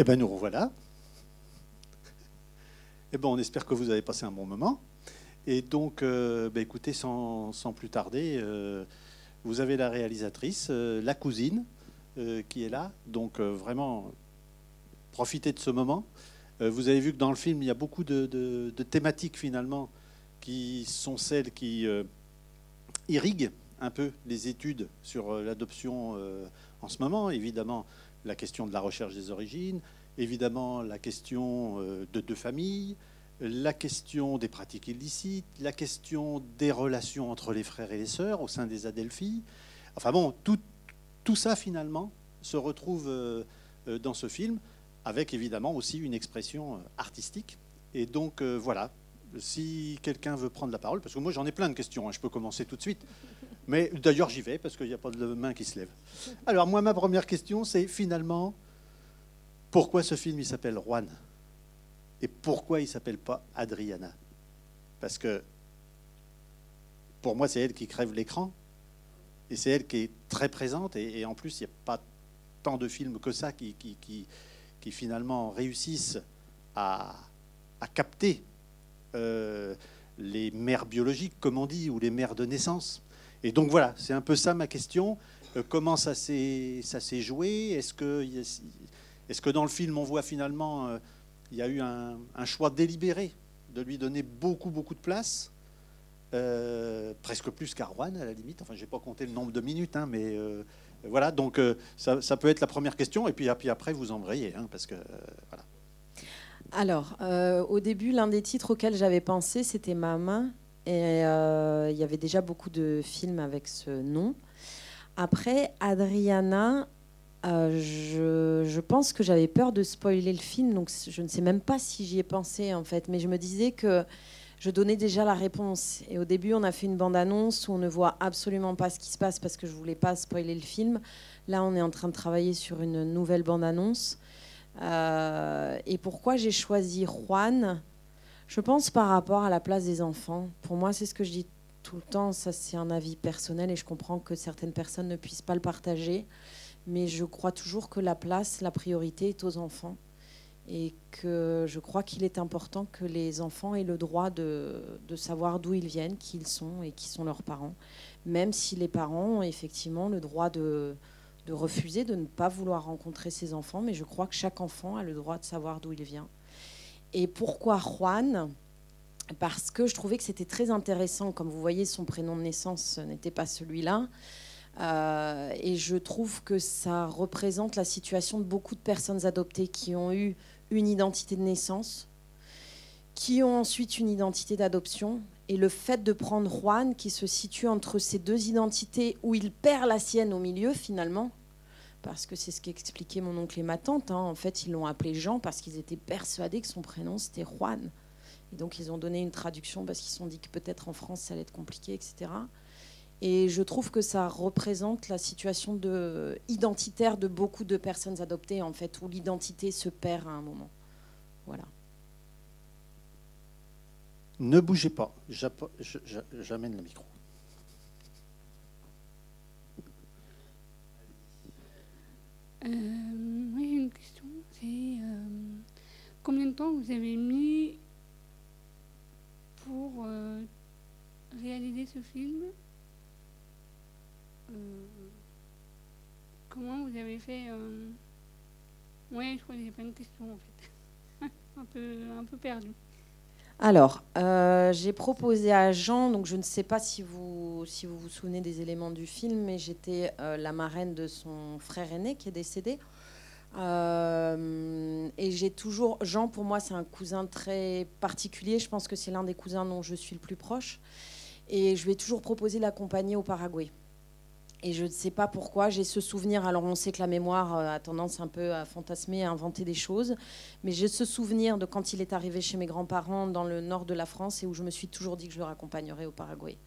Eh bien, nous revoilà. Eh ben, on espère que vous avez passé un bon moment. Et donc, euh, ben, écoutez, sans, plus tarder, euh, vous avez la réalisatrice, euh, la cousine, qui est là. Donc, vraiment, profitez de ce moment. vous avez vu que dans le film, il y a beaucoup de, thématiques, finalement, qui sont celles qui irriguent un peu les études sur l'adoption en ce moment. Évidemment, la question de la recherche des origines, évidemment la question euh, de deux familles, la question des pratiques illicites, la question des relations entre les frères et les sœurs au sein des Adelphi. Enfin bon, tout, tout ça finalement se retrouve euh, euh, dans ce film, avec évidemment aussi une expression artistique. Et donc voilà, si quelqu'un veut prendre la parole, parce que moi j'en ai plein de questions, hein, je peux commencer tout de suite. Mais d'ailleurs, j'y vais parce qu'il n'y a pas de main qui se lève. Alors, moi, ma première question, c'est finalement, pourquoi ce film, il s'appelle Juan? Et pourquoi il ne s'appelle pas Adriana? Parce que, pour moi, c'est elle qui crève l'écran. Et c'est elle qui est très présente. Et, en plus, il n'y a pas tant de films que ça qui, finalement réussissent à, à capter euh, les mères biologiques, comme on dit, ou les mères de naissance. Et donc voilà, c'est un peu ça ma question. Euh, comment ça s'est joué? Est-ce que, dans le film, on voit finalement, euh, il y a eu un, choix délibéré de lui donner beaucoup, beaucoup de place? Euh, presque plus qu'Arwan à la limite. Enfin, je n'ai pas compté le nombre de minutes, hein, mais voilà. Donc, ça, peut être la première question, et puis, après, vous embrayez, hein, parce que voilà. Alors, au début, l'un des titres auxquels j'avais pensé, c'était Ma main et euh, il y avait déjà beaucoup de films avec ce nom. Après, Adriana, euh, je, pense que j'avais peur de spoiler le film, donc je ne sais même pas si j'y ai pensé en fait, mais je me disais que je donnais déjà la réponse. Et au début, on a fait une bande-annonce où on ne voit absolument pas ce qui se passe parce que je voulais pas spoiler le film. Là, on est en train de travailler sur une nouvelle bande-annonce. Euh, et pourquoi j'ai choisi Juan? Je pense par rapport à la place des enfants. Pour moi, c'est ce que je dis tout le temps. Ça, c'est un avis personnel et je comprends que certaines personnes ne puissent pas le partager. Mais je crois toujours que la place, la priorité est aux enfants. Et que je crois qu'il est important que les enfants aient le droit de, savoir d'où ils viennent, qui ils sont et qui sont leurs parents. Même si les parents ont effectivement le droit de, refuser, de ne pas vouloir rencontrer ces enfants. Mais je crois que chaque enfant a le droit de savoir d'où il vient et pourquoi Juan? Parce que je trouvais que c'était très intéressant. Comme vous voyez, son prénom de naissance n'était pas celui-là. Euh, et je trouve que ça représente la situation de beaucoup de personnes adoptées qui ont eu une identité de naissance, qui ont ensuite une identité d'adoption. Et le fait de prendre Juan, qui se situe entre ces deux identités, où il perd la sienne au milieu finalement, parce que c'est ce qu'expliquait mon oncle et ma tante. Hein. En fait, ils l'ont appelé Jean parce qu'ils étaient persuadés que son prénom c'était Juan. Et donc, ils ont donné une traduction parce qu'ils se sont dit que peut-être en France ça allait être compliqué, etc. Et je trouve que ça représente la situation de, identitaire de beaucoup de personnes adoptées, en fait, où l'identité se perd à un moment. Voilà. Ne bougez pas, j'amène le micro. Oui, j'ai une question. C'est euh, combien de temps vous avez mis pour euh, réaliser ce film? Comment vous avez fait Oui, je crois que j'ai pas une question en fait. un, peu, un peu perdu. Alors, euh, j'ai proposé à Jean, donc je ne sais pas si vous, si vous vous souvenez des éléments du film, mais j'étais euh, la marraine de son frère aîné qui est décédé. Euh, et j'ai toujours, Jean pour moi c'est un cousin très particulier, je pense que c'est l'un des cousins dont je suis le plus proche. Et je lui ai toujours proposé l'accompagner au Paraguay. Et je ne sais pas pourquoi, j'ai ce souvenir. Alors, on sait que la mémoire euh, a tendance un peu à fantasmer, à inventer des choses. Mais j'ai ce souvenir de quand il est arrivé chez mes grands-parents dans le nord de la France et où je me suis toujours dit que je le raccompagnerais au Paraguay.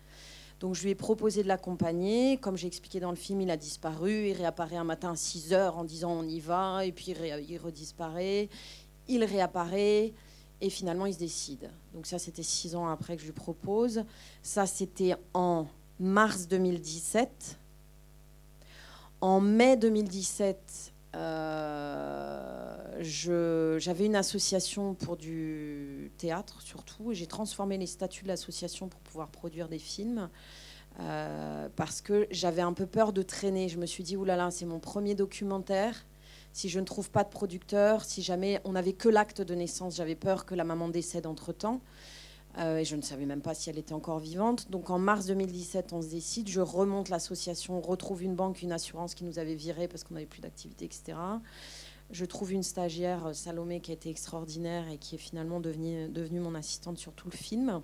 Donc, je lui ai proposé de l'accompagner. Comme j'ai expliqué dans le film, il a disparu. Il réapparaît un matin à 6 heures en disant on y va. Et puis, il redisparaît. Il réapparaît. Et finalement, il se décide. Donc, ça, c'était six ans après que je lui propose. Ça, c'était en mars 2017. En mai 2017, j'avais une association pour du théâtre surtout, et j'ai transformé les statuts de l'association pour pouvoir produire des films. parce que j'avais un peu peur de traîner. Je me suis dit, oulala, c'est mon premier documentaire si je ne trouve pas de producteur, si jamais on n'avait que l'acte de naissance, j'avais peur que la maman décède entre-temps. Euh, et je ne savais même pas si elle était encore vivante. Donc en mars 2017, on se décide, je remonte l'association, retrouve une banque, une assurance qui nous avait viré parce qu'on n'avait plus d'activité, etc. Je trouve une stagiaire, euh, Salomé, qui a été extraordinaire et qui est finalement devenue, devenue mon assistante sur tout le film.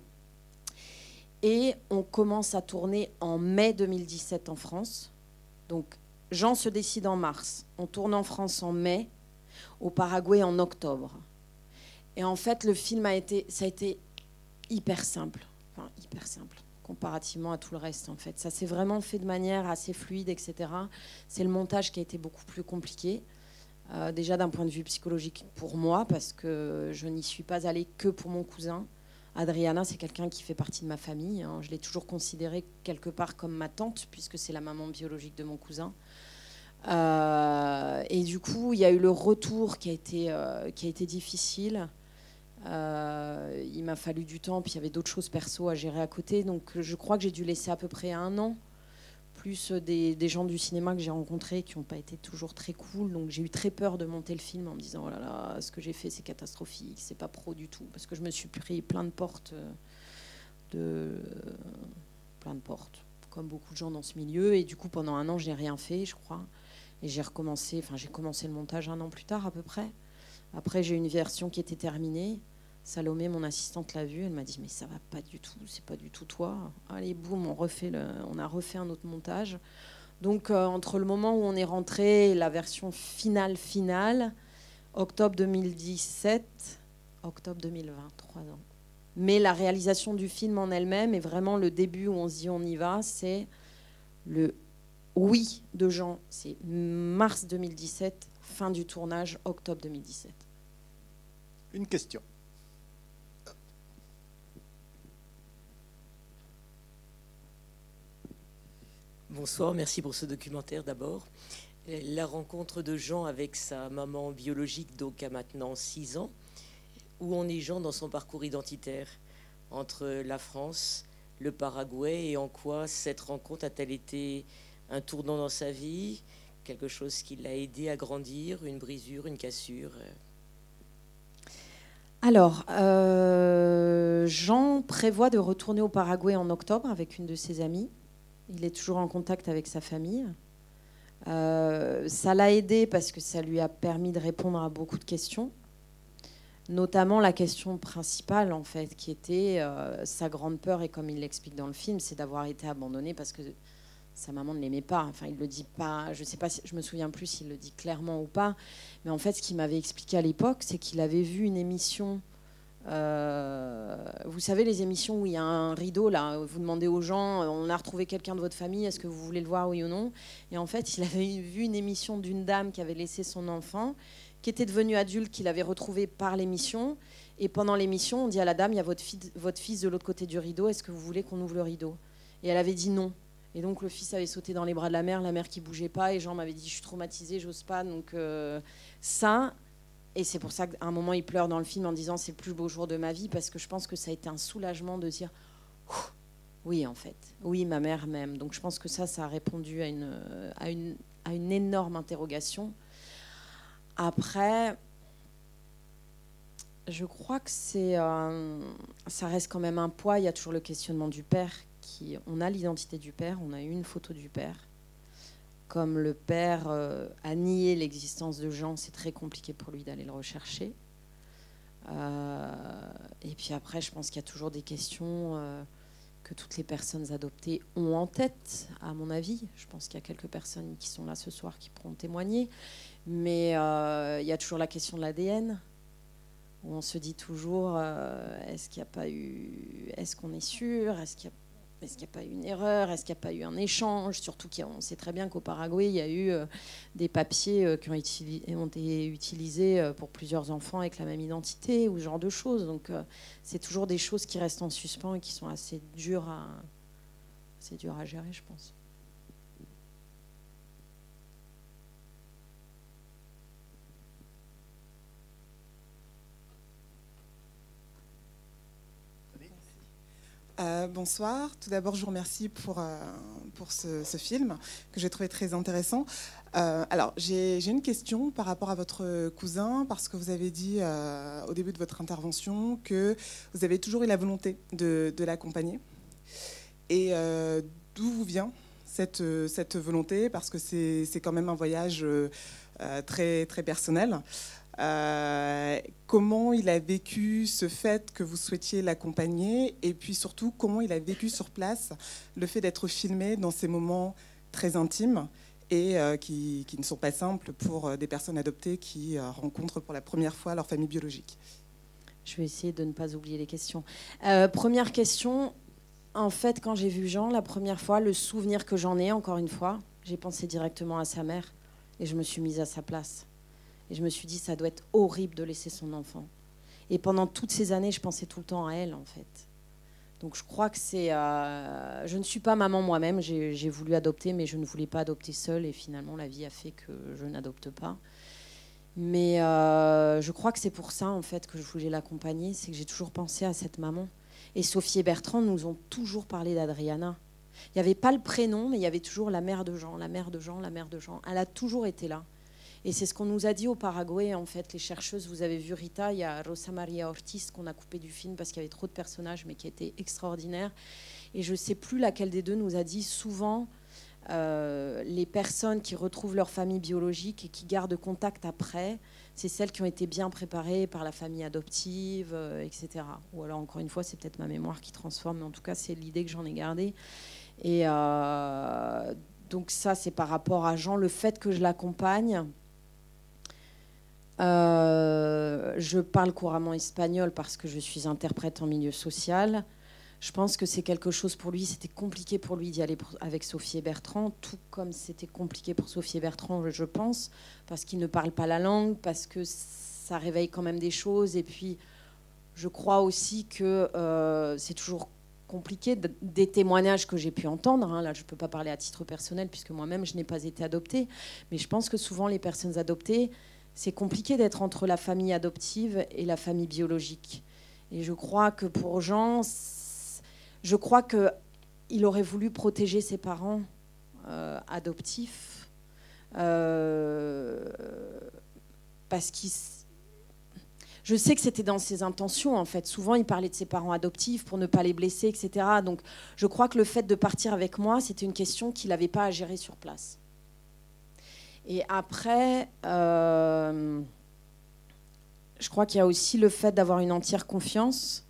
Et on commence à tourner en mai 2017 en France. Donc Jean se décide en mars. On tourne en France en mai, au Paraguay en octobre. Et en fait, le film a été, ça a été hyper simple, enfin hyper simple comparativement à tout le reste en fait. Ça s'est vraiment fait de manière assez fluide, etc. C'est le montage qui a été beaucoup plus compliqué. Euh, déjà d'un point de vue psychologique pour moi, parce que je n'y suis pas allée que pour mon cousin. Adriana, c'est quelqu'un qui fait partie de ma famille. Hein. Je l'ai toujours considérée quelque part comme ma tante, puisque c'est la maman biologique de mon cousin. Euh, et du coup, il y a eu le retour qui a été, euh, qui a été difficile. Euh, il m'a fallu du temps, puis il y avait d'autres choses perso à gérer à côté. Donc je crois que j'ai dû laisser à peu près un an, plus des, gens du cinéma que j'ai rencontrés qui n'ont pas été toujours très cool. Donc j'ai eu très peur de monter le film en me disant oh là là, ce que j'ai fait c'est catastrophique, c'est pas pro du tout. Parce que je me suis pris plein de portes, de, plein de portes, comme beaucoup de gens dans ce milieu. Et du coup, pendant un an, je n'ai rien fait, je crois. Et j'ai recommencé, enfin j'ai commencé le montage un an plus tard à peu près. Après j'ai une version qui était terminée. Salomé, mon assistante, l'a vue. Elle m'a dit mais ça va pas du tout, c'est pas du tout toi. Allez boum, on refait le, on a refait un autre montage. Donc euh, entre le moment où on est rentré et la version finale finale, octobre 2017, octobre 2020, trois ans. Mais la réalisation du film en elle-même est vraiment le début où on se dit on y va. C'est le oui de Jean, c'est mars 2017, fin du tournage, octobre 2017. Une question. Bonsoir, merci pour ce documentaire d'abord. La rencontre de Jean avec sa maman biologique, donc à maintenant 6 ans. Où en est Jean dans son parcours identitaire entre la France, le Paraguay et en quoi cette rencontre a-t-elle été un tournant dans sa vie, quelque chose qui l'a aidé à grandir, une brisure, une cassure? Euh. alors, euh, Jean prévoit de retourner au Paraguay en octobre avec une de ses amies. Il est toujours en contact avec sa famille. Euh, ça l'a aidé parce que ça lui a permis de répondre à beaucoup de questions, notamment la question principale en fait, qui était sa grande peur et comme il l'explique dans le film, c'est d'avoir été abandonné parce que sa maman ne l'aimait pas. Enfin, il le dit pas. Je sais pas, si, je me souviens plus s'il le dit clairement ou pas. Mais en fait, ce qu'il m'avait expliqué à l'époque, c'est qu'il avait vu une émission. Euh, vous savez les émissions où il y a un rideau là, vous demandez aux gens, on a retrouvé quelqu'un de votre famille, est-ce que vous voulez le voir oui ou non? Et en fait, il avait vu une émission d'une dame qui avait laissé son enfant, qui était devenue adulte, qu'il avait retrouvé par l'émission. Et pendant l'émission, on dit à la dame, il y a votre, votre fils de l'autre côté du rideau, est-ce que vous voulez qu'on ouvre le rideau? Et elle avait dit non. Et donc le fils avait sauté dans les bras de la mère, la mère qui bougeait pas, et Jean m'avait dit je suis traumatisée, j'ose pas. Donc euh, ça, et c'est pour ça qu'à un moment il pleure dans le film en disant c'est le plus beau jour de ma vie, parce que je pense que ça a été un soulagement de dire oui en fait, oui ma mère m'aime. Donc je pense que ça, ça a répondu à une, à une, à une énorme interrogation. Après, je crois que c'est, euh, ça reste quand même un poids. Il y a toujours le questionnement du père on a l'identité du père, on a une photo du père. Comme le père euh, a nié l'existence de Jean, c'est très compliqué pour lui d'aller le rechercher. Euh, et puis après, je pense qu'il y a toujours des questions euh, que toutes les personnes adoptées ont en tête, à mon avis. Je pense qu'il y a quelques personnes qui sont là ce soir qui pourront témoigner. Mais il y a toujours la question de l'ADN où on se dit toujours est-ce qu'il n'y a pas eu est-ce qu'on est sûr est-ce qu'il a est-ce qu'il n'y a pas eu une erreur? Est-ce qu'il n'y a pas eu un échange? Surtout qu'on sait très bien qu'au Paraguay, il y a eu euh, des papiers euh, qui ont, été utilisés euh, pour plusieurs enfants avec la même identité ou ce genre de choses. Donc c'est toujours des choses qui restent en suspens et qui sont assez dures à, assez dures à gérer, je pense. Euh, bonsoir. Tout d'abord, je vous remercie pour, euh, pour ce, film que j'ai trouvé très intéressant. Euh, alors, j'ai une question par rapport à votre cousin, parce que vous avez dit au début de votre intervention que vous avez toujours eu la volonté de, de l'accompagner. Et d'où vous vient cette, cette volonté? Parce que c'est quand même un voyage très, très personnel. Euh, comment il a vécu ce fait que vous souhaitiez l'accompagner et puis surtout comment il a vécu sur place le fait d'être filmé dans ces moments très intimes et euh, qui, ne sont pas simples pour euh, des personnes adoptées qui rencontrent pour la première fois leur famille biologique. Je vais essayer de ne pas oublier les questions. Première question. En fait, quand j'ai vu Jean la première fois, le souvenir que j'en ai, encore une fois, j'ai pensé directement à sa mère et je me suis mise à sa place. Et je me suis dit, ça doit être horrible de laisser son enfant. Et pendant toutes ces années, je pensais tout le temps à elle, en fait. Donc je crois que c'est... euh, je ne suis pas maman moi-même, j'ai voulu adopter, mais je ne voulais pas adopter seule. Et finalement, la vie a fait que je n'adopte pas. Mais euh, je crois que c'est pour ça, en fait, que je voulais l'accompagner. C'est que j'ai toujours pensé à cette maman. Et Sophie et Bertrand nous ont toujours parlé d'Adriana. Il n'y avait pas le prénom, mais il y avait toujours la mère de Jean, la mère de Jean, la mère de Jean. Elle a toujours été là. Et c'est ce qu'on nous a dit au Paraguay, en fait, les chercheuses. Vous avez vu Rita, il y a Rosa Maria Ortiz qu'on a coupé du film parce qu'il y avait trop de personnages, mais qui était extraordinaire. Et je ne sais plus laquelle des deux nous a dit souvent euh, les personnes qui retrouvent leur famille biologique et qui gardent contact après, c'est celles qui ont été bien préparées par la famille adoptive, euh, etc. Ou alors, encore une fois, c'est peut-être ma mémoire qui transforme, mais en tout cas, c'est l'idée que j'en ai gardée. Et euh, donc ça, c'est par rapport à Jean, le fait que je l'accompagne. Euh, je parle couramment espagnol parce que je suis interprète en milieu social. Je pense que c'est quelque chose pour lui. C'était compliqué pour lui d'y aller avec Sophie et Bertrand, tout comme c'était compliqué pour Sophie et Bertrand, je pense, parce qu'ils ne parlent pas la langue, parce que ça réveille quand même des choses. Et puis, je crois aussi que euh, c'est toujours compliqué des témoignages que j'ai pu entendre. hein. Là, je ne peux pas parler à titre personnel puisque moi-même, je n'ai pas été adoptée. Mais je pense que souvent, les personnes adoptées, c'est compliqué d'être entre la famille adoptive et la famille biologique. Et je crois que pour Jean, je crois que il aurait voulu protéger ses parents euh, adoptifs euh, parce qu'il je sais que c'était dans ses intentions, en fait. Souvent, il parlait de ses parents adoptifs pour ne pas les blesser, etc. Donc, je crois que le fait de partir avec moi, c'était une question qu'il n'avait pas à gérer sur place. Et après, euh, je crois qu'il y a aussi le fait d'avoir une entière confiance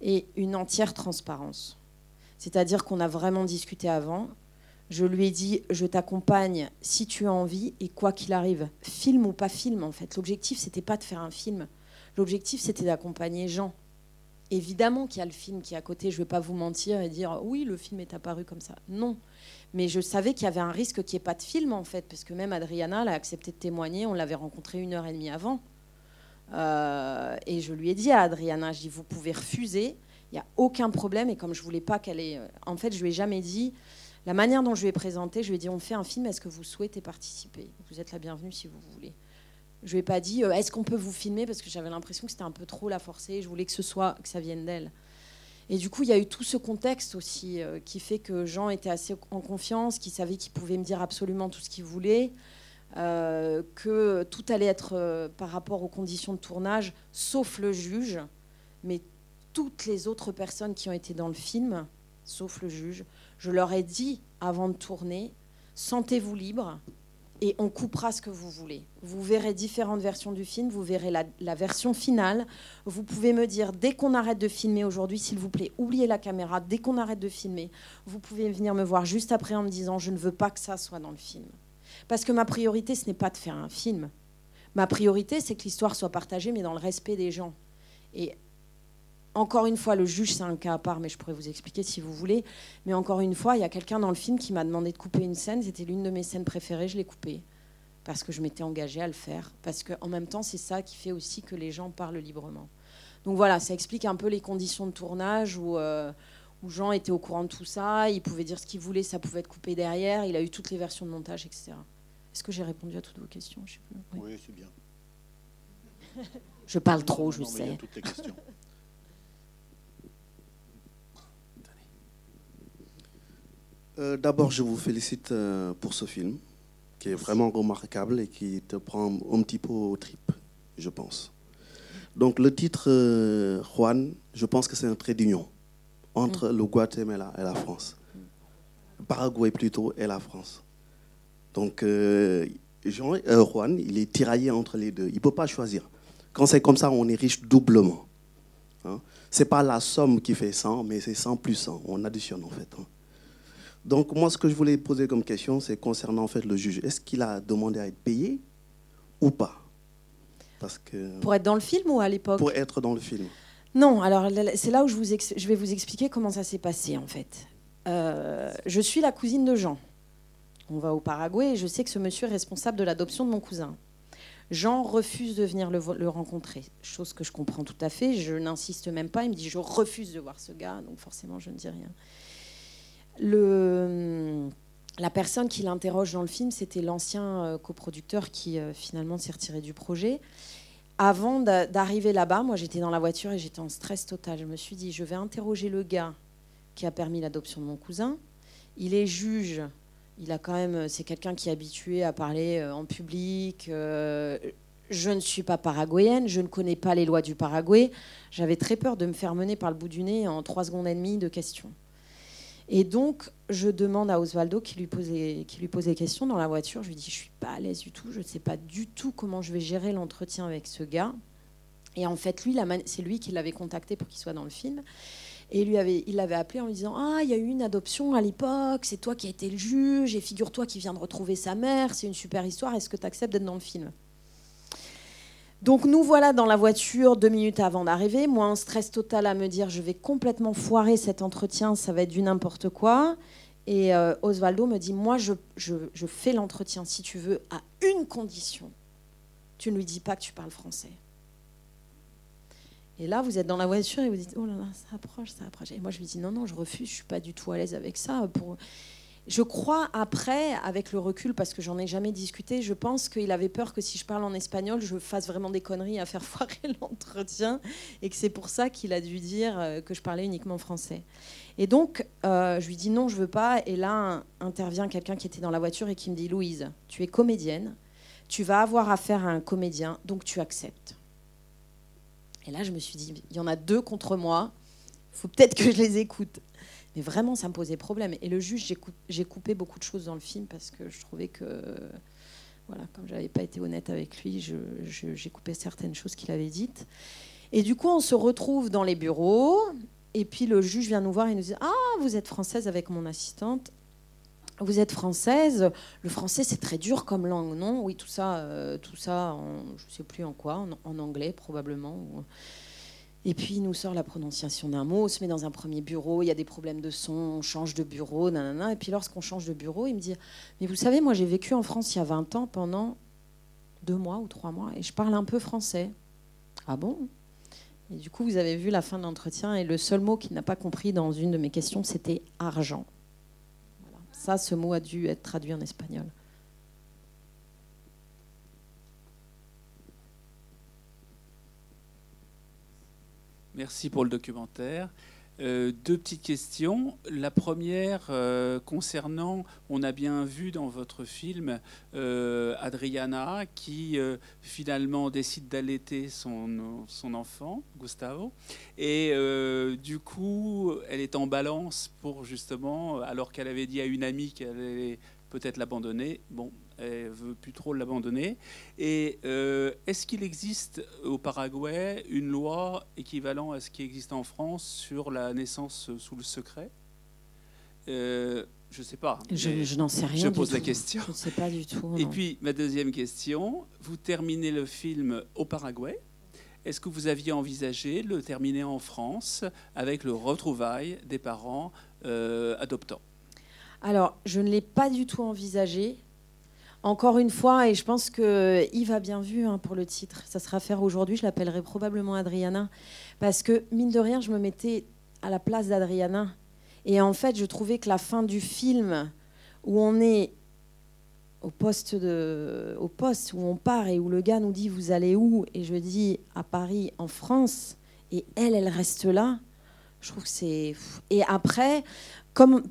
et une entière transparence. C'est-à-dire qu'on a vraiment discuté avant. Je lui ai dit, je t'accompagne si tu as envie et quoi qu'il arrive, film ou pas film en fait. L'objectif, c'était pas de faire un film. L'objectif, c'était d'accompagner Jean. Évidemment qu'il y a le film qui est à côté. Je ne vais pas vous mentir et dire oui, le film est apparu comme ça. Non. Mais je savais qu'il y avait un risque qu'il n'y ait pas de film, en fait, parce que même Adriana, elle a accepté de témoigner. On l'avait rencontrée une heure et demie avant. Euh, et je lui ai dit à Adriana, je dis, vous pouvez refuser, il n'y a aucun problème. Et comme je voulais pas qu'elle ait... En fait, je lui ai jamais dit... La manière dont je lui ai présenté, je lui ai dit, on fait un film, est-ce que vous souhaitez participer? Vous êtes la bienvenue si vous voulez. Je lui ai pas dit, euh, est-ce qu'on peut vous filmer? Parce que j'avais l'impression que c'était un peu trop la forcer. Je voulais que ce soit, que ça vienne d'elle. Et du coup, il y a eu tout ce contexte aussi euh, qui fait que Jean était assez en confiance, qu'il savait qu'il pouvait me dire absolument tout ce qu'il voulait, euh, que tout allait être euh, par rapport aux conditions de tournage, sauf le juge, mais toutes les autres personnes qui ont été dans le film, sauf le juge, je leur ai dit avant de tourner, sentez-vous libre et on coupera ce que vous voulez. Vous verrez différentes versions du film, vous verrez la, version finale. Vous pouvez me dire, dès qu'on arrête de filmer aujourd'hui, s'il vous plaît, oubliez la caméra, dès qu'on arrête de filmer, vous pouvez venir me voir juste après en me disant, je ne veux pas que ça soit dans le film. Parce que ma priorité, ce n'est pas de faire un film. Ma priorité, c'est que l'histoire soit partagée, mais dans le respect des gens. Et encore une fois, le juge, c'est un cas à part, mais je pourrais vous expliquer si vous voulez. Mais encore une fois, il y a quelqu'un dans le film qui m'a demandé de couper une scène. C'était l'une de mes scènes préférées, je l'ai coupée. Parce que je m'étais engagée à le faire. Parce qu'en même temps, c'est ça qui fait aussi que les gens parlent librement. Donc voilà, ça explique un peu les conditions de tournage où, euh, où Jean était au courant de tout ça. Il pouvait dire ce qu'il voulait, ça pouvait être coupé derrière. Il a eu toutes les versions de montage, etc. Est-ce que j'ai répondu à toutes vos questions? Je sais plus. Oui. Oui, c'est bien. Je parle trop, je Non, mais il y a sais. toutes les questions. Euh, D'abord, je vous félicite euh, pour ce film, qui est vraiment remarquable et qui te prend un petit peu au trip, je pense. Donc, le titre euh, Juan, je pense que c'est un trait d'union entre le Guatemala et la France. Paraguay plutôt et la France. Donc, Jean, Juan, il est tiraillé entre les deux. Il ne peut pas choisir. Quand c'est comme ça, on est riche doublement. Hein. Ce n'est pas la somme qui fait 100, mais c'est 100 plus 100. On additionne en fait. hein. Donc, moi, ce que je voulais poser comme question, c'est concernant en fait le juge. Est-ce qu'il a demandé à être payé ou pas? Parce que Pour être dans le film ou à l'époque? Pour être dans le film. Non, alors c'est là où je, vous ex- je vais vous expliquer comment ça s'est passé en fait. Euh, je suis la cousine de Jean. On va au Paraguay et je sais que ce monsieur est responsable de l'adoption de mon cousin. Jean refuse de venir le rencontrer, chose que je comprends tout à fait. Je n'insiste même pas. Il me dit je refuse de voir ce gars, donc forcément je ne dis rien. Le, la personne qui l'interroge dans le film, c'était l'ancien euh, coproducteur qui euh, finalement s'est retiré du projet. Avant d'a- d'arriver là-bas, moi j'étais dans la voiture et j'étais en stress total. Je me suis dit, je vais interroger le gars qui a permis l'adoption de mon cousin. Il est juge. Il a quand même, c'est quelqu'un qui est habitué à parler euh, en public. euh, je ne suis pas paraguayenne, je ne connais pas les lois du Paraguay. J'avais très peur de me faire mener par le bout du nez en trois secondes et demie de questions. Et donc, je demande à Osvaldo qui lui pose qui lui des questions dans la voiture. Je lui dis, je suis pas à l'aise du tout, je ne sais pas du tout comment je vais gérer l'entretien avec ce gars. Et en fait, lui, c'est lui qui l'avait contacté pour qu'il soit dans le film. Et lui avait, il l'avait appelé en lui disant Ah, il y a eu une adoption à l'époque, c'est toi qui as été le juge, et figure-toi qu'il vient de retrouver sa mère, c'est une super histoire, est-ce que tu acceptes d'être dans le film? Donc nous voilà dans la voiture deux minutes avant d'arriver, moi en stress total à me dire Je vais complètement foirer cet entretien, ça va être du n'importe quoi. Et euh, Osvaldo me dit Moi, je, je- je fais l'entretien si tu veux, à une condition tu ne lui dis pas que tu parles français. Et là, vous êtes dans la voiture et vous dites Oh là là, ça approche, ça approche. Et moi, je lui dis Non, non, je refuse, je suis pas du tout à l'aise avec ça. Pour... Je crois, après, avec le recul, parce que j'en ai jamais discuté, je pense qu'il avait peur que si je parle en espagnol, je fasse vraiment des conneries à faire foirer l'entretien. Et que c'est pour ça qu'il a dû dire euh, que je parlais uniquement français. Et donc, euh, je lui dis Non, je veux pas. Et là, intervient quelqu'un qui était dans la voiture et qui me dit Louise, tu es comédienne, tu vas avoir affaire à un comédien, donc tu acceptes. Et là, je me suis dit, il y en a deux contre moi, il faut peut-être que je les écoute. Mais vraiment, ça me posait problème. Et le juge, j'ai cou- j'ai coupé beaucoup de choses dans le film parce que je trouvais que, voilà, comme j'avais pas été honnête avec lui, j'ai coupé certaines choses qu'il avait dites. Et du coup, on se retrouve dans les bureaux. Et puis le juge vient nous voir et nous dit Ah, vous êtes française avec mon assistante. Vous êtes française. Le français, c'est très dur comme langue, non? Oui, tout ça, euh, tout ça, je ne sais plus en quoi, en, anglais probablement. Et puis il nous sort la prononciation d'un mot. On se met dans un premier bureau. Il y a des problèmes de son. On change de bureau. Nanana. Et puis lorsqu'on change de bureau, il me dit Mais vous savez, moi, j'ai vécu en France il y a 20 ans pendant deux mois ou trois mois et je parle un peu français. Ah bon? Et du coup, vous avez vu la fin de l'entretien et le seul mot qu'il n'a pas compris dans une de mes questions, c'était argent. Voilà. Ça, ce mot a dû être traduit en espagnol. Merci pour le documentaire. Euh, deux petites questions. La première euh, concernant, on a bien vu dans votre film euh, Adriana qui finalement décide d'allaiter son, son enfant, Gustavo, et du coup elle est en balance pour justement, alors qu'elle avait dit à une amie qu'elle allait peut-être l'abandonner, bon, elle veut plus trop l'abandonner. Et euh, est-ce qu'il existe au Paraguay une loi équivalent à ce qui existe en France sur la naissance sous le secret? Euh, Je ne sais pas. Je, n'en sais rien. Je du pose la tout. question. Je ne sais pas du tout. Et puis, ma deuxième question, vous terminez le film au Paraguay. Est-ce que vous aviez envisagé de le terminer en France avec le retrouvail des parents euh, adoptants? Alors, je ne l'ai pas du tout envisagé. Encore une fois, et je pense que Yves a bien vu hein, pour le titre, ça sera à faire aujourd'hui, je l'appellerai probablement Adriana, parce que mine de rien, je me mettais à la place d'Adriana. Et en fait, je trouvais que la fin du film, où on est au poste, de, au poste où on part et où le gars nous dit Vous allez où? Et je dis À Paris, en France, et elle, elle reste là, je trouve que c'est. Et après, comme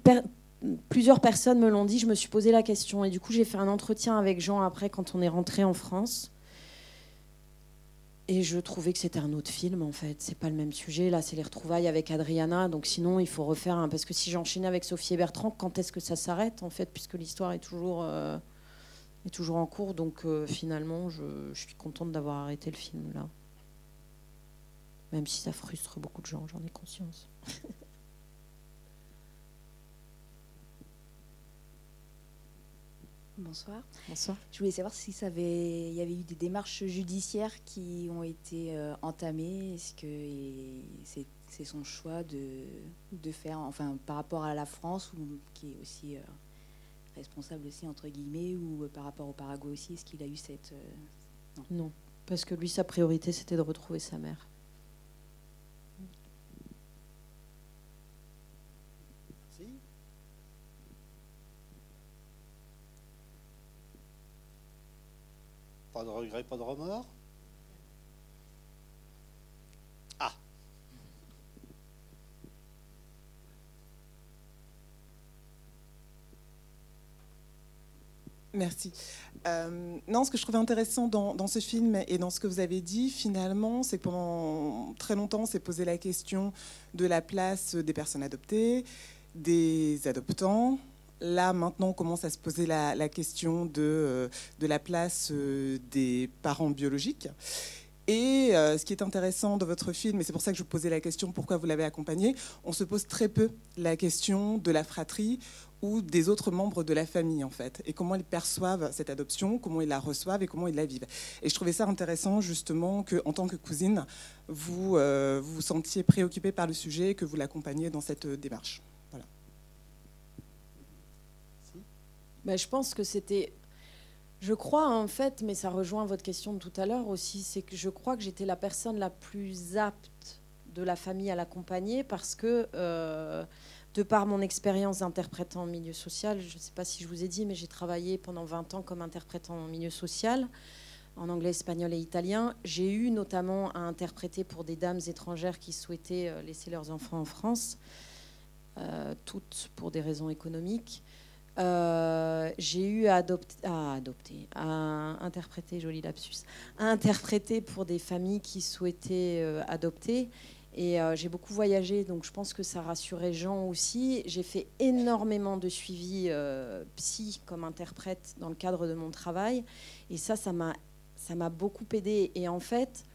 plusieurs personnes me l'ont dit, je me suis posé la question. Et du coup, j'ai fait un entretien avec Jean après, quand on est rentré en France. Et je trouvais que c'était un autre film, en fait. C'est pas le même sujet. Là, c'est les retrouvailles avec Adriana. Donc, sinon, il faut refaire un. Parce que si j'enchaînais avec Sophie et Bertrand, quand est-ce que ça s'arrête, en fait, puisque l'histoire est toujours, euh, est toujours en cours? Donc, euh, finalement, je, je suis contente d'avoir arrêté le film, là. Même si ça frustre beaucoup de gens, j'en ai conscience. Bonsoir. Bonsoir. Je voulais savoir si ça avait, il y avait eu des démarches judiciaires qui ont été euh, entamées. Est-ce que c'est, son choix de, de faire, enfin, par rapport à la France, ou, qui est aussi euh, responsable aussi, entre guillemets, ou euh, par rapport au Paraguay aussi, est-ce qu'il a eu cette... euh, Non, parce que lui, sa priorité, c'était de retrouver sa mère. Merci. Pas de regret, pas de remords Ah Merci. Euh, non, ce que je trouvais intéressant dans, ce film et dans ce que vous avez dit, finalement, c'est que pendant très longtemps, on s'est posé la question de la place des personnes adoptées, des adoptants. Là, maintenant, on commence à se poser la, question de, euh, de la place euh, des parents biologiques. Et euh, ce qui est intéressant dans votre film, et c'est pour ça que je vous posais la question pourquoi vous l'avez accompagné, on se pose très peu la question de la fratrie ou des autres membres de la famille en fait, et comment ils perçoivent cette adoption, comment ils la reçoivent et comment ils la vivent. Et je trouvais ça intéressant justement que, en tant que cousine, vous vous, sentiez préoccupée par le sujet et que vous l'accompagniez dans cette démarche. Voilà. Ben, je pense que c'était. Je crois en fait, mais ça rejoint votre question de tout à l'heure aussi, c'est que je crois que j'étais la personne la plus apte de la famille à l'accompagner parce que, euh, de par mon expérience d'interprétant en milieu social, je ne sais pas si je vous ai dit, mais j'ai travaillé pendant 20 ans comme interprétant en milieu social, en anglais, espagnol et italien. J'ai eu notamment à interpréter pour des dames étrangères qui souhaitaient euh, laisser leurs enfants en France, euh, toutes pour des raisons économiques. Euh, j'ai eu à adopter, à interpréter, joli lapsus, à interpréter pour des familles qui souhaitaient euh, adopter. Et euh, j'ai beaucoup voyagé, donc je pense que ça rassurait Jean aussi. J'ai fait énormément de suivi psy comme interprète dans le cadre de mon travail. Et ça, ça m'a, ça m'a beaucoup aidé. Et en fait,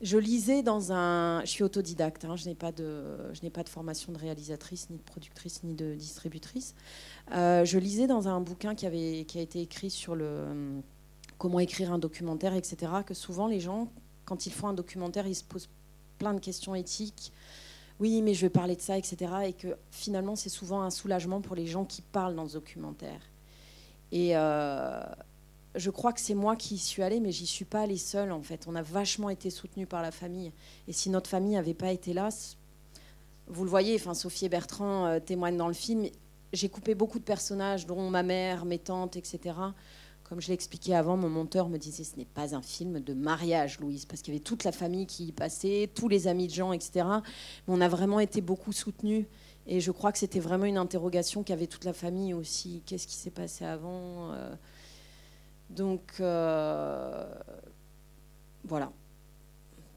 je lisais dans un. Je suis autodidacte, hein, je n'ai pas, de, je pas de formation de réalisatrice, ni de productrice, ni de distributrice. Euh, je lisais dans un bouquin qui, avait, qui a été écrit sur le, comment écrire un documentaire, etc., que souvent les gens, quand ils font un documentaire, ils se posent plein de questions éthiques. Oui, mais je vais parler de ça, etc. Et que finalement, c'est souvent un soulagement pour les gens qui parlent dans ce documentaire. Et euh, je crois que c'est moi qui y suis allée, mais j'y suis pas allée seule, en fait. On a vachement été soutenus par la famille. Et si notre famille n'avait pas été là, vous le voyez, enfin, Sophie et Bertrand euh, témoignent dans le film, j'ai coupé beaucoup de personnages, dont ma mère, mes tantes, etc. Comme je l'ai expliqué avant, mon monteur me disait ce n'est pas un film de mariage, Louise, parce qu'il y avait toute la famille qui y passait, tous les amis de Jean, etc. Mais on a vraiment été beaucoup soutenus. Et je crois que c'était vraiment une interrogation qu'avait toute la famille aussi. Qu'est-ce qui s'est passé avant Euh, Donc, euh, voilà.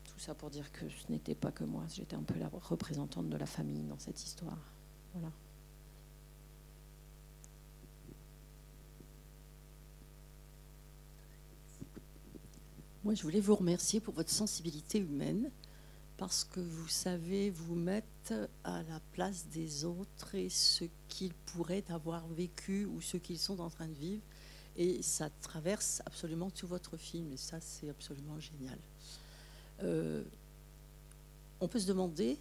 Tout ça pour dire que ce n'était pas que moi. J'étais un peu la représentante de la famille dans cette histoire. Voilà. Moi, je voulais vous remercier pour votre sensibilité humaine, parce que vous savez vous mettre à la place des autres et ce qu'ils pourraient avoir vécu ou ce qu'ils sont en train de vivre. Et ça traverse absolument tout votre film, et ça, c'est absolument génial. Euh, on peut se demander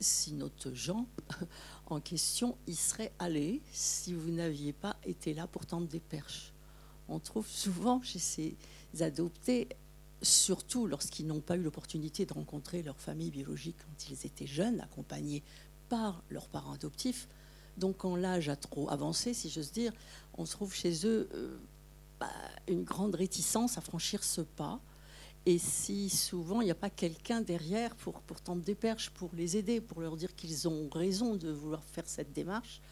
si notre Jean en question y serait allé si vous n'aviez pas été là pour tendre des perches. On trouve souvent chez ces adoptés surtout lorsqu'ils n'ont pas eu l'opportunité de rencontrer leur famille biologique quand ils étaient jeunes, accompagnés par leurs parents adoptifs. Donc, quand l'âge a trop avancé, si j'ose dire, on trouve chez eux euh, bah, une grande réticence à franchir ce pas. Et si souvent il n'y a pas quelqu'un derrière pour, pour tendre des perches, pour les aider, pour leur dire qu'ils ont raison de vouloir faire cette démarche,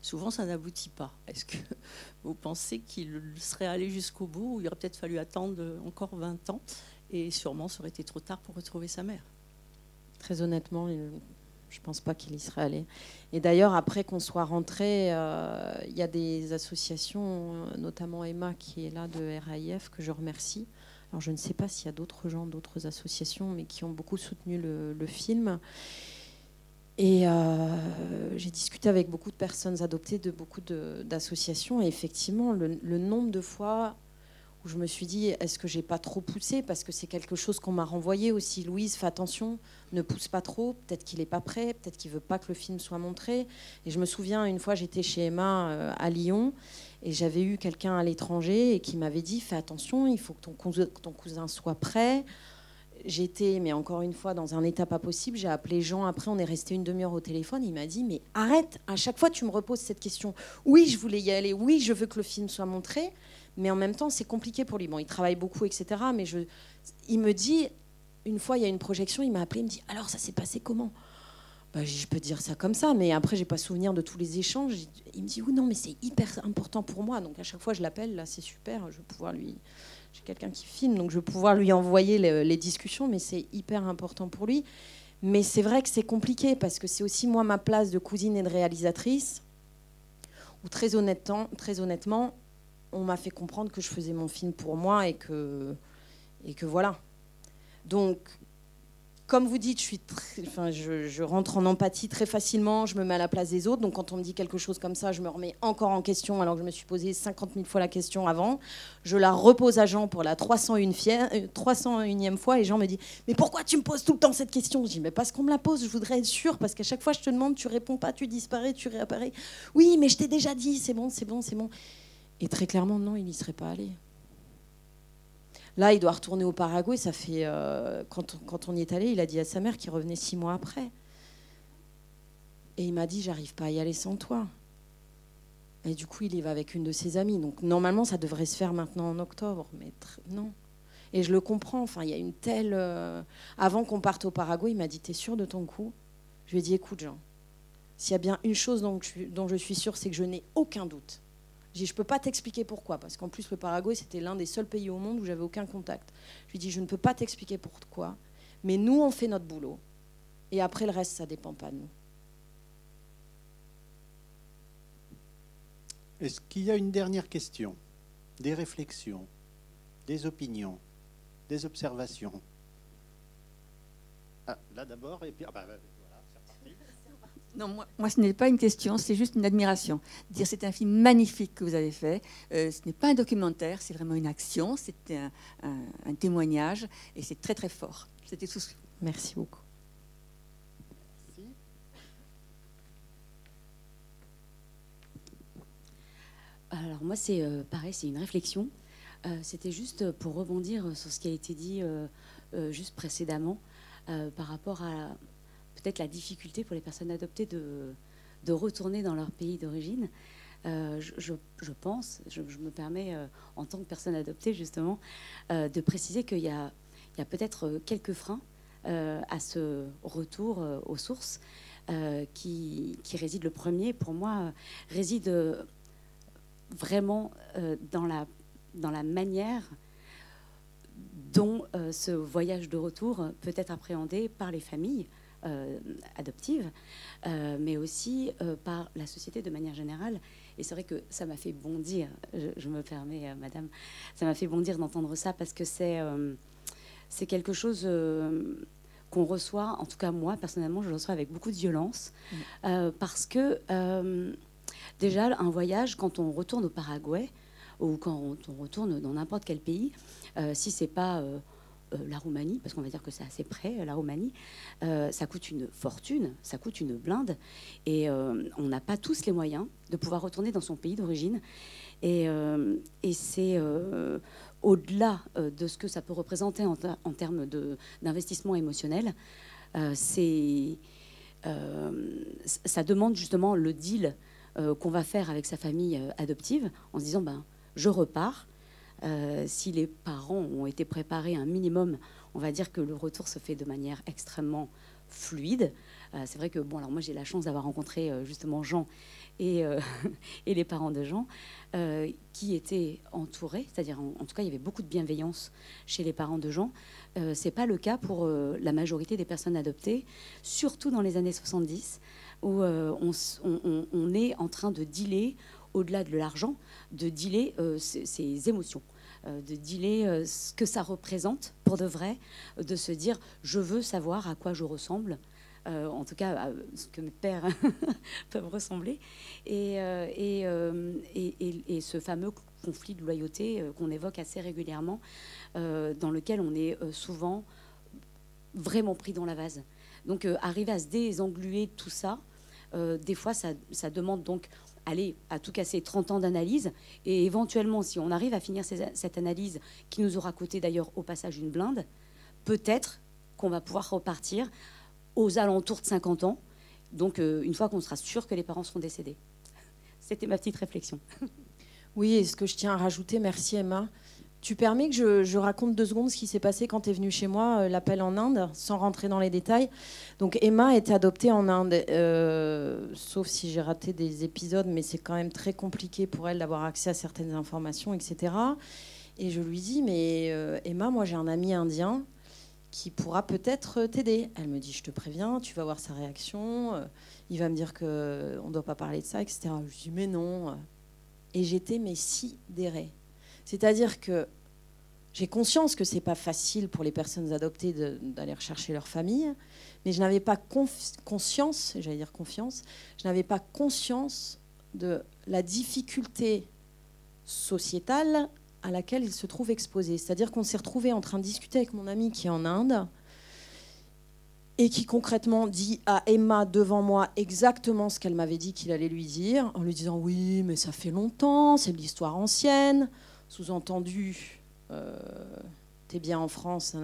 souvent ça n'aboutit pas. Est-ce que vous pensez qu'il serait allé jusqu'au bout ou il aurait peut-être fallu attendre encore 20 ans et sûrement ça aurait été trop tard pour retrouver sa mère? Très honnêtement, je pense pas qu'il y serait allé. Et d'ailleurs, après qu'on soit rentré, euh, il y a des associations, notamment Emma qui est là de RAIF, que je remercie. Alors je ne sais pas s'il y a d'autres gens, d'autres associations, mais qui ont beaucoup soutenu le, film. Et euh, j'ai discuté avec beaucoup de personnes adoptées de beaucoup d'associations. Et effectivement, le, nombre de fois où je me suis dit, est-ce que j'ai pas trop poussé Parce que c'est quelque chose qu'on m'a renvoyé aussi. Louise, fais attention, ne pousse pas trop. Peut-être qu'il n'est pas prêt, peut-être qu'il veut pas que le film soit montré. Et je me souviens, une fois, j'étais chez Emma euh, à Lyon et j'avais eu quelqu'un à l'étranger et qui m'avait dit, fais attention, il faut que ton cousin, ton cousin soit prêt. J'étais, mais encore une fois, dans un état pas possible. J'ai appelé Jean. Après, on est resté une demi-heure au téléphone. Il m'a dit, mais arrête. À chaque fois, tu me reposes cette question. Oui, je voulais y aller. Oui, je veux que le film soit montré mais en même temps, c'est compliqué pour lui. Bon, il travaille beaucoup, etc. Mais il me dit, une fois, il y a une projection, il m'a appelé, il me dit, alors ça s'est passé comment? Bah, Je peux dire ça comme ça, mais après, j'ai pas souvenir de tous les échanges. Il me dit, oui, non, mais c'est hyper important pour moi. Donc à chaque fois, je l'appelle, là, c'est super, je vais pouvoir lui... J'ai quelqu'un qui filme, donc je vais pouvoir lui envoyer les, les discussions, mais c'est hyper important pour lui. Mais c'est vrai que c'est compliqué, parce que c'est aussi moi ma place de cousine et de réalisatrice, où très honnêtement, très honnêtement on m'a fait comprendre que je faisais mon film pour moi et que, et que voilà. Donc, comme vous dites, je, rentre en empathie très facilement, je me mets à la place des autres. Donc quand on me dit quelque chose comme ça, je me remets encore en question alors que je me suis posé 50 000 fois la question avant. Je la repose à Jean pour la 301 301e euh, fois et Jean me dit Mais pourquoi tu me poses tout le temps cette question? Je dis Mais parce qu'on me la pose, je voudrais être sûre, parce qu'à chaque fois je te demande, tu réponds pas, tu disparais, tu réapparais. Oui, mais je t'ai déjà dit, c'est bon, c'est bon, c'est bon. Et très clairement, non, il n'y serait pas allé. Là, il doit retourner au Paraguay. Ça fait euh, quand, quand, on y est allé, il a dit à sa mère qu'il revenait six mois après. Et il m'a dit, j'arrive pas à y aller sans toi. Et du coup, il y va avec une de ses amies. Donc normalement, ça devrait se faire maintenant en octobre, mais non. Et je le comprends. Enfin, il y a une telle. Euh, avant qu'on parte au Paraguay, il m'a dit, t'es sûr de ton coup? Je lui ai dit, écoute, Jean, s'il y a bien une chose dont je, dont je suis sûre, c'est que je n'ai aucun doute je ne peux pas t'expliquer pourquoi, parce qu'en plus, le Paraguay, c'était l'un des seuls pays au monde où j'avais aucun contact. Je lui dis, je ne peux pas t'expliquer pourquoi, mais nous, on fait notre boulot. Et après, le reste, ça ne dépend pas de nous. Est-ce qu'il y a une dernière question? Des réflexions? Des opinions? Des observations? Ah, Là d'abord, et puis... Ah, bah, bah, non, moi, ce n'est pas une question, c'est juste une admiration. Dire c'est un film magnifique que vous avez fait. Euh, ce n'est pas un documentaire, c'est vraiment une action, c'est un, témoignage et c'est très très fort. C'était tout. Merci beaucoup. Alors moi c'est euh, pareil, c'est une réflexion. Euh, c'était juste pour rebondir sur ce qui a été dit juste précédemment par rapport à peut-être la difficulté pour les personnes adoptées de, retourner dans leur pays d'origine. Euh, je, pense, je, me permets, euh, en tant que personne adoptée, justement, euh, de préciser qu'il y a, peut-être quelques freins à ce retour aux sources qui, qui résident. Le premier, pour moi, réside vraiment dans la manière dont ce voyage de retour peut être appréhendé par les familles, euh, adoptive, euh, mais aussi euh, par la société de manière générale. Et c'est vrai que ça m'a fait bondir, je, me permets, madame, ça m'a fait bondir d'entendre ça parce que c'est c'est quelque chose qu'on reçoit, en tout cas moi personnellement, je le reçois avec beaucoup de violence, parce que déjà un voyage, quand on retourne au Paraguay ou quand on, retourne dans n'importe quel pays, si c'est pas la Roumanie, parce qu'on va dire que c'est assez près, euh, la Roumanie, euh, ça coûte une fortune, ça coûte une blinde, et on n'a pas tous les moyens de pouvoir retourner dans son pays d'origine. Et, c'est au-delà de ce que ça peut représenter en, termes d'investissement émotionnel, c'est ça demande justement le deal qu'on va faire avec sa famille adoptive en se disant ben, je repars, euh, si les parents ont été préparés un minimum, on va dire que le retour se fait de manière extrêmement fluide. c'est vrai que bon, alors moi j'ai la chance d'avoir rencontré justement Jean et, les parents de Jean, qui étaient entourés, c'est-à-dire en, tout cas il y avait beaucoup de bienveillance chez les parents de Jean. Euh, c'est pas le cas pour la majorité des personnes adoptées, surtout dans les années 70 où on, est en train de dealer au-delà de l'argent, de dealer ses, émotions. Euh, de dealer euh, ce que ça représente pour de vrai, de se dire je veux savoir à quoi je ressemble, euh, en tout cas à ce que mes pères peuvent ressembler, et, et, et, ce fameux conflit de loyauté qu'on évoque assez régulièrement, dans lequel on est souvent vraiment pris dans la vase. Donc arriver à se désengluer tout ça, des fois ça, ça demande donc aller à tout casser 30 ans d'analyse. Et éventuellement, si on arrive à finir cette analyse, qui nous aura coûté d'ailleurs au passage une blinde, peut-être qu'on va pouvoir repartir aux alentours de 50 ans. Donc, euh, une fois qu'on sera sûr que les parents seront décédés. C'était ma petite réflexion. Oui, et ce que je tiens à rajouter, merci Emma, tu permets que je, raconte deux secondes ce qui s'est passé quand tu es venu chez moi, euh, l'appel en Inde, sans rentrer dans les détails. Donc Emma a été adoptée en Inde, euh, sauf si j'ai raté des épisodes, mais c'est quand même très compliqué pour elle d'avoir accès à certaines informations, etc. Et je lui dis, mais euh, Emma, moi j'ai un ami indien qui pourra peut-être t'aider. Elle me dit, je te préviens, tu vas voir sa réaction, il va me dire qu'on ne doit pas parler de ça, etc. Je lui dis, mais non. Et j'étais mais sidérée. C'est-à-dire que j'ai conscience que c'est pas facile pour les personnes adoptées d'aller rechercher leur famille, mais je n'avais pas conscience, j'allais dire confiance, je n'avais pas conscience de la difficulté sociétale à laquelle ils se trouvent exposés. C'est-à-dire qu'on s'est retrouvé en train de discuter avec mon ami qui est en Inde et qui concrètement dit à Emma devant moi exactement ce qu'elle m'avait dit qu'il allait lui dire, en lui disant oui, mais ça fait longtemps, c'est de l'histoire ancienne sous-entendu, euh, t'es bien en France,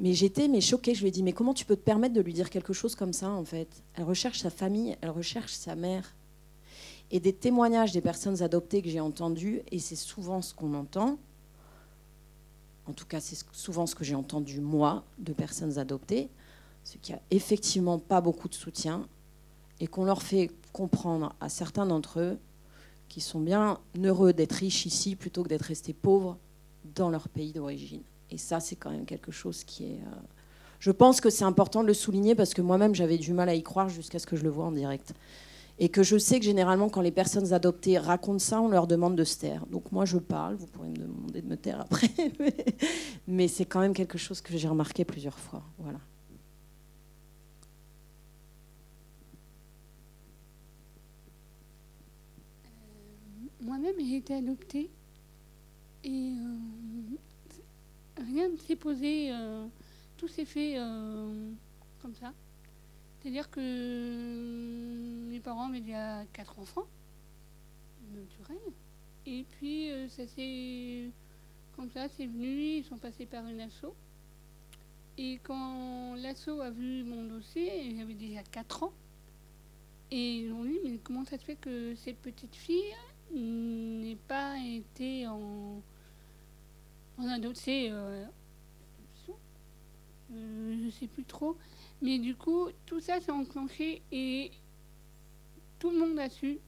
mais j'étais mais choquée. Je lui ai dit, mais comment tu peux te permettre de lui dire quelque chose comme ça, en fait? Elle recherche sa famille, elle recherche sa mère. Et des témoignages des personnes adoptées que j'ai entendus, et c'est souvent ce qu'on entend, en tout cas c'est souvent ce que j'ai entendu moi de personnes adoptées, ce qui a effectivement pas beaucoup de soutien, et qu'on leur fait comprendre à certains d'entre eux qui sont bien heureux d'être riches ici plutôt que d'être restés pauvres dans leur pays d'origine. Et ça, c'est quand même quelque chose qui est... Euh, je pense que c'est important de le souligner parce que moi-même, j'avais du mal à y croire jusqu'à ce que je le vois en direct. Et que je sais que généralement, quand les personnes adoptées racontent ça, on leur demande de se taire. Donc moi, je parle, vous pourrez me demander de me taire après, mais c'est quand même quelque chose que j'ai remarqué plusieurs fois. Voilà. Moi-même, j'ai été adoptée et euh, rien ne s'est posé, euh, tout s'est fait euh, comme ça. C'est-à-dire que mes parents avaient déjà quatre enfants, naturels, et puis ça s'est comme ça, c'est venu, ils sont passés par une asso. Et quand l'asso a vu mon dossier, j'avais déjà 4 ans. Et ils ont dit, mais comment ça se fait que cette petite fille, n'ait pas été en, en dossier, euh, euh, je sais plus trop. Mais du coup, tout ça s'est enclenché et tout le monde a su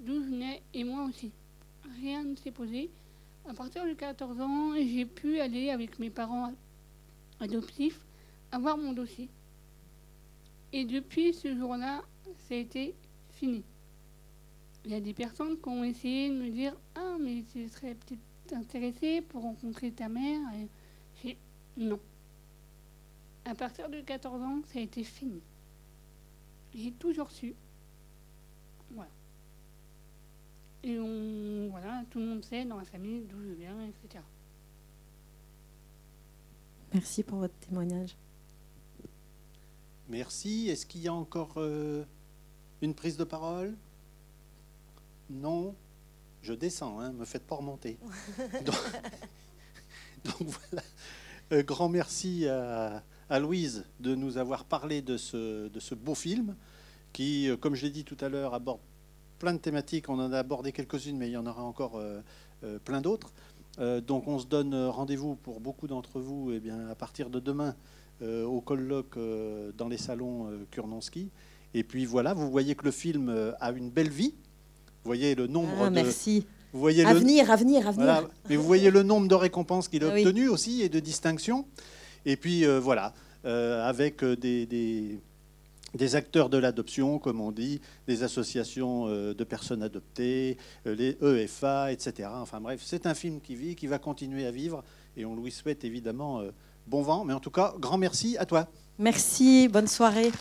d'où je venais et moi aussi. Rien ne s'est posé. À partir de 14 ans, j'ai pu aller avec mes parents adoptifs avoir mon dossier. Et depuis ce jour-là, ça a été fini. Il y a des personnes qui ont essayé de me dire Ah, mais tu serais peut-être intéressé pour rencontrer ta mère. Et j'ai non. À partir de 14 ans, ça a été fini. J'ai toujours su. Voilà. Et on, voilà, tout le monde sait dans la famille d'où je viens, etc. Merci pour votre témoignage. Merci. Est-ce qu'il y a encore euh, une prise de parole? Non, je descends, hein, me faites pas remonter. donc, voilà. Euh, grand merci à, Louise de nous avoir parlé de ce, de ce beau film qui, euh, comme je l'ai dit tout à l'heure, aborde plein de thématiques. On en a abordé quelques-unes, mais il y en aura encore euh, plein d'autres. Donc on se donne rendez-vous pour beaucoup d'entre vous eh bien, à partir de demain au colloque dans les salons Kurnonski. Et puis voilà, vous voyez que le film a une belle vie. Vous voyez le nombre Ah, de... merci. Vous voyez À le... venir, à venir, à venir. Voilà. Mais vous voyez le nombre de récompenses qu'il a Ah oui. obtenues aussi et de distinctions. Et puis euh, voilà, euh, avec euh, des, des- des acteurs de l'adoption, comme on dit, des associations euh, de personnes adoptées, les EFA, etc. Enfin bref, c'est un film qui vit, qui va continuer à vivre. Et on lui souhaite évidemment bon vent. Mais en tout cas, grand merci à toi. Merci, bonne soirée.